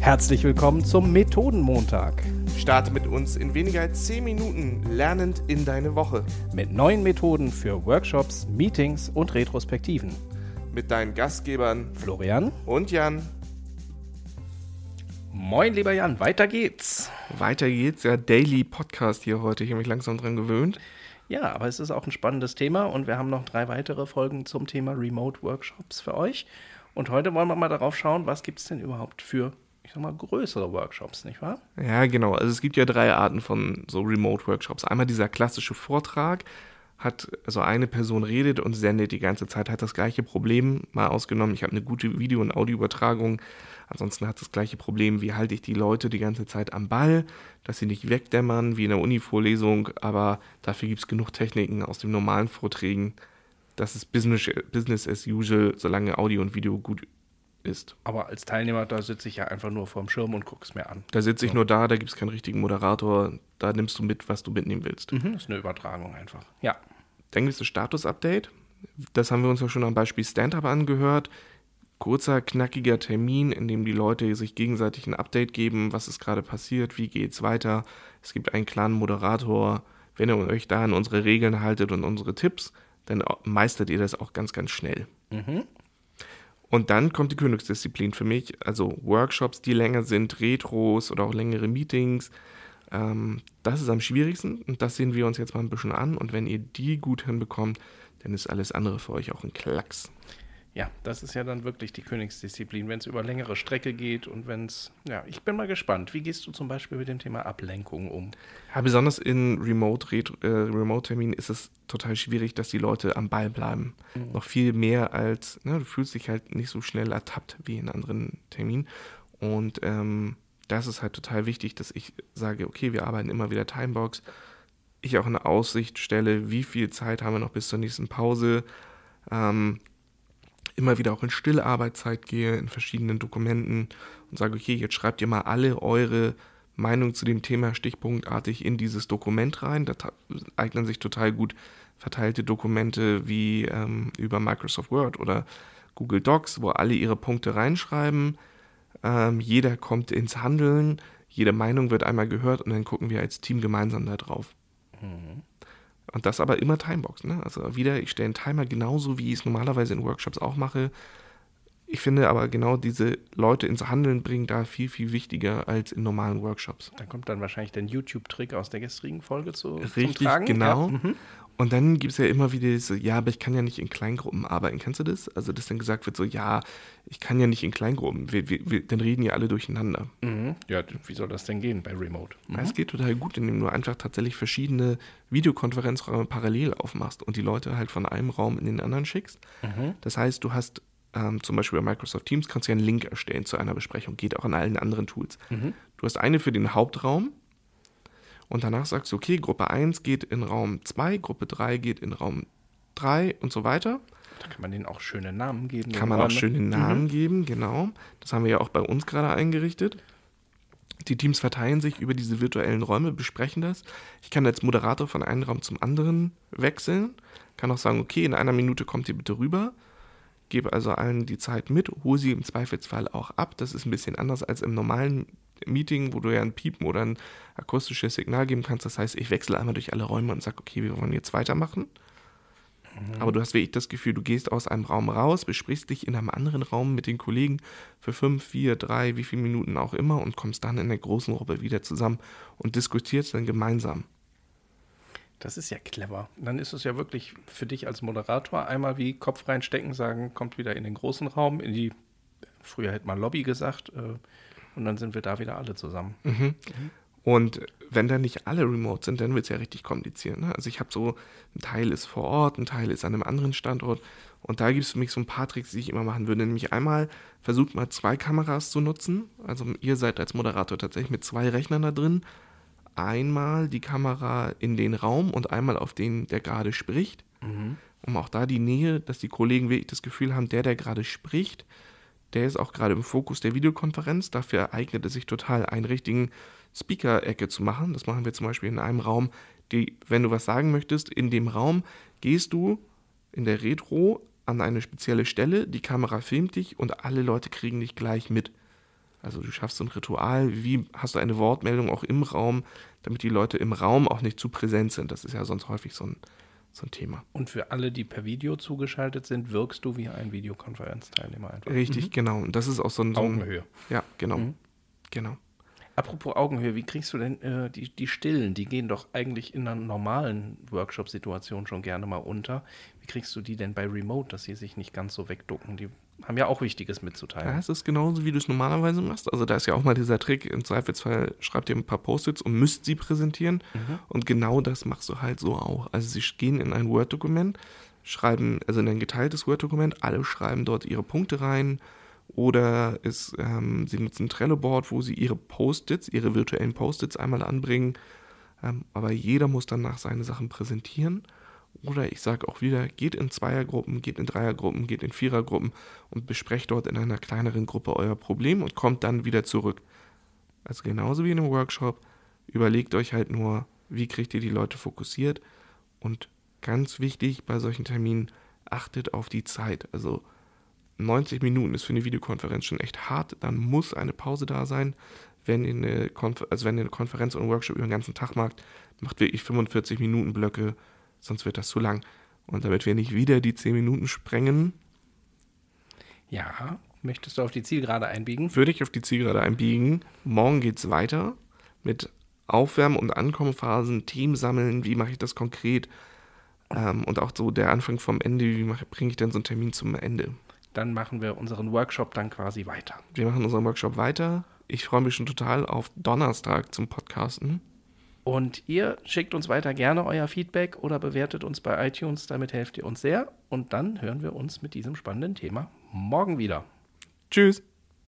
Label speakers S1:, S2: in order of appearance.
S1: Herzlich willkommen zum Methodenmontag.
S2: Starte mit uns in weniger als 10 Minuten lernend in deine Woche.
S1: Mit neuen Methoden für Workshops, Meetings und Retrospektiven.
S2: Mit deinen Gastgebern
S1: Florian
S2: und Jan.
S1: Moin, lieber Jan, weiter geht's.
S2: Weiter geht's, ja, Daily Podcast hier heute. Ich habe mich langsam dran gewöhnt.
S1: Ja, aber es ist auch ein spannendes Thema und wir haben noch drei weitere Folgen zum Thema Remote Workshops für euch. Und heute wollen wir mal darauf schauen, was gibt es denn überhaupt für, ich sag mal, größere Workshops, nicht wahr?
S2: Ja, genau. Also es gibt ja drei Arten von so Remote Workshops. Einmal dieser klassische Vortrag, hat also eine Person redet und sendet die ganze Zeit, hat das gleiche Problem, mal ausgenommen, ich habe eine gute Video- und Audioübertragung, ansonsten hat das gleiche Problem, wie halte ich die Leute die ganze Zeit am Ball, dass sie nicht wegdämmern, wie in der Uni-Vorlesung, aber dafür gibt es genug Techniken aus den normalen Vorträgen, das ist Business, Business as usual, solange Audio und Video gut ist.
S1: Aber als Teilnehmer, da sitze ich ja einfach nur vorm Schirm und gucke es mir an.
S2: Da sitze ich so. nur da, da gibt es keinen richtigen Moderator, da nimmst du mit, was du mitnehmen willst.
S1: Mhm, das ist eine Übertragung einfach. Ja.
S2: Dann gibt es das Status-Update. Das haben wir uns ja schon am Beispiel Stand-Up angehört. Kurzer, knackiger Termin, in dem die Leute sich gegenseitig ein Update geben, was ist gerade passiert, wie geht es weiter. Es gibt einen klaren Moderator. Wenn ihr euch da an unsere Regeln haltet und unsere Tipps, dann meistert ihr das auch ganz, ganz schnell. Mhm. Und dann kommt die Königsdisziplin für mich, also Workshops, die länger sind, Retros oder auch längere Meetings. Ähm, das ist am schwierigsten und das sehen wir uns jetzt mal ein bisschen an. Und wenn ihr die gut hinbekommt, dann ist alles andere für euch auch ein Klacks.
S1: Ja, das ist ja dann wirklich die Königsdisziplin, wenn es über längere Strecke geht und wenn es, ja, ich bin mal gespannt. Wie gehst du zum Beispiel mit dem Thema Ablenkung um?
S2: Ja, besonders in Remote-Terminen äh, Remote ist es total schwierig, dass die Leute am Ball bleiben. Mhm. Noch viel mehr als, ne, du fühlst dich halt nicht so schnell ertappt wie in anderen Terminen. Und ähm, das ist halt total wichtig, dass ich sage, okay, wir arbeiten immer wieder Timebox. Ich auch eine Aussicht stelle, wie viel Zeit haben wir noch bis zur nächsten Pause. Ähm, immer wieder auch in Stillarbeitszeit gehe, in verschiedenen Dokumenten und sage, okay, jetzt schreibt ihr mal alle eure Meinung zu dem Thema stichpunktartig in dieses Dokument rein. Da eignen sich total gut verteilte Dokumente wie ähm, über Microsoft Word oder Google Docs, wo alle ihre Punkte reinschreiben. Ähm, jeder kommt ins Handeln, jede Meinung wird einmal gehört und dann gucken wir als Team gemeinsam da drauf. Mhm. Und das aber immer Timebox. Ne? Also wieder, ich stelle einen Timer genauso, wie ich es normalerweise in Workshops auch mache. Ich finde aber genau diese Leute ins Handeln bringen da viel, viel wichtiger als in normalen Workshops.
S1: Da kommt dann wahrscheinlich der YouTube-Trick aus der gestrigen Folge zu,
S2: Richtig, genau. Ja. Mhm. Und dann gibt es ja immer wieder so, ja, aber ich kann ja nicht in Kleingruppen arbeiten. Kennst du das? Also, dass dann gesagt wird, so, ja, ich kann ja nicht in Kleingruppen. Wir, wir, wir, dann reden ja alle durcheinander.
S1: Mhm. Ja, wie soll das denn gehen bei Remote?
S2: Mhm. Es geht total gut, indem du einfach tatsächlich verschiedene Videokonferenzräume parallel aufmachst und die Leute halt von einem Raum in den anderen schickst. Mhm. Das heißt, du hast ähm, zum Beispiel bei Microsoft Teams, kannst du ja einen Link erstellen zu einer Besprechung. Geht auch an allen anderen Tools. Mhm. Du hast eine für den Hauptraum und danach sagst du, okay, Gruppe 1 geht in Raum 2, Gruppe 3 geht in Raum 3 und so weiter.
S1: Da kann man denen auch schöne Namen geben.
S2: Kann man auch schöne Namen mhm. geben, genau. Das haben wir ja auch bei uns gerade eingerichtet. Die Teams verteilen sich über diese virtuellen Räume, besprechen das. Ich kann als Moderator von einem Raum zum anderen wechseln. Kann auch sagen, okay, in einer Minute kommt ihr bitte rüber. Gebe also allen die Zeit mit, hole sie im Zweifelsfall auch ab. Das ist ein bisschen anders als im normalen Meeting, wo du ja ein Piepen oder ein akustisches Signal geben kannst. Das heißt, ich wechsle einmal durch alle Räume und sage, okay, wir wollen jetzt weitermachen. Mhm. Aber du hast wirklich das Gefühl, du gehst aus einem Raum raus, besprichst dich in einem anderen Raum mit den Kollegen für fünf, vier, drei, wie viele Minuten auch immer und kommst dann in der großen Gruppe wieder zusammen und diskutierst dann gemeinsam.
S1: Das ist ja clever. Dann ist es ja wirklich für dich als Moderator einmal wie Kopf reinstecken, sagen, kommt wieder in den großen Raum, in die, früher hätte man Lobby gesagt, äh, und dann sind wir da wieder alle zusammen.
S2: Mhm. Und wenn dann nicht alle remote sind, dann wird es ja richtig kompliziert. Ne? Also ich habe so, ein Teil ist vor Ort, ein Teil ist an einem anderen Standort. Und da gibt es für mich so ein paar Tricks, die ich immer machen würde. Nämlich einmal versucht mal zwei Kameras zu nutzen. Also ihr seid als Moderator tatsächlich mit zwei Rechnern da drin. Einmal die Kamera in den Raum und einmal auf den, der gerade spricht. Mhm. Um auch da die Nähe, dass die Kollegen wirklich das Gefühl haben, der, der gerade spricht, der ist auch gerade im Fokus der Videokonferenz. Dafür eignet es sich total, einen richtigen Speaker-Ecke zu machen. Das machen wir zum Beispiel in einem Raum, die, wenn du was sagen möchtest, in dem Raum gehst du in der Retro an eine spezielle Stelle, die Kamera filmt dich und alle Leute kriegen dich gleich mit. Also du schaffst so ein Ritual, wie hast du eine Wortmeldung auch im Raum, damit die Leute im Raum auch nicht zu präsent sind. Das ist ja sonst häufig so ein, so ein Thema.
S1: Und für alle, die per Video zugeschaltet sind, wirkst du wie ein Videokonferenzteilnehmer einfach.
S2: Richtig, mhm. genau. Und das ist auch so ein... So
S1: ein Augenhöhe.
S2: Ja, genau. Mhm. Genau.
S1: Apropos Augenhöhe, wie kriegst du denn äh, die, die Stillen? Die gehen doch eigentlich in einer normalen Workshop-Situation schon gerne mal unter. Wie kriegst du die denn bei Remote, dass sie sich nicht ganz so wegducken? Die haben ja auch Wichtiges mitzuteilen.
S2: Ja, es ist genauso, wie du es normalerweise machst. Also da ist ja auch mal dieser Trick, im Zweifelsfall schreibt ihr ein paar Post-its und müsst sie präsentieren. Mhm. Und genau das machst du halt so auch. Also sie gehen in ein Word-Dokument, schreiben, also in ein geteiltes Word-Dokument, alle schreiben dort ihre Punkte rein, oder es, ähm, sie nutzen Trello-Board, wo sie ihre Post-its, ihre virtuellen Post-its einmal anbringen. Ähm, aber jeder muss danach seine Sachen präsentieren. Oder ich sage auch wieder, geht in Zweiergruppen, geht in Dreiergruppen, geht in Vierergruppen und besprecht dort in einer kleineren Gruppe euer Problem und kommt dann wieder zurück. Also genauso wie in einem Workshop, überlegt euch halt nur, wie kriegt ihr die Leute fokussiert. Und ganz wichtig bei solchen Terminen, achtet auf die Zeit. Also 90 Minuten ist für eine Videokonferenz schon echt hart, dann muss eine Pause da sein. Wenn ihr eine, Konfer also wenn ihr eine Konferenz oder einen Workshop über den ganzen Tag macht, macht wirklich 45 Minuten Blöcke, sonst wird das zu lang. Und damit wir nicht wieder die 10 Minuten sprengen.
S1: Ja, möchtest du auf die Zielgerade einbiegen?
S2: Würde ich auf die Zielgerade einbiegen. Morgen geht es weiter mit Aufwärmen- und Ankommenphasen, Team sammeln, wie mache ich das konkret? Ähm, und auch so der Anfang vom Ende, wie bringe ich denn so einen Termin zum Ende?
S1: dann machen wir unseren Workshop dann quasi weiter.
S2: Wir machen unseren Workshop weiter. Ich freue mich schon total auf Donnerstag zum Podcasten.
S1: Und ihr schickt uns weiter gerne euer Feedback oder bewertet uns bei iTunes. Damit helft ihr uns sehr. Und dann hören wir uns mit diesem spannenden Thema morgen wieder.
S2: Tschüss.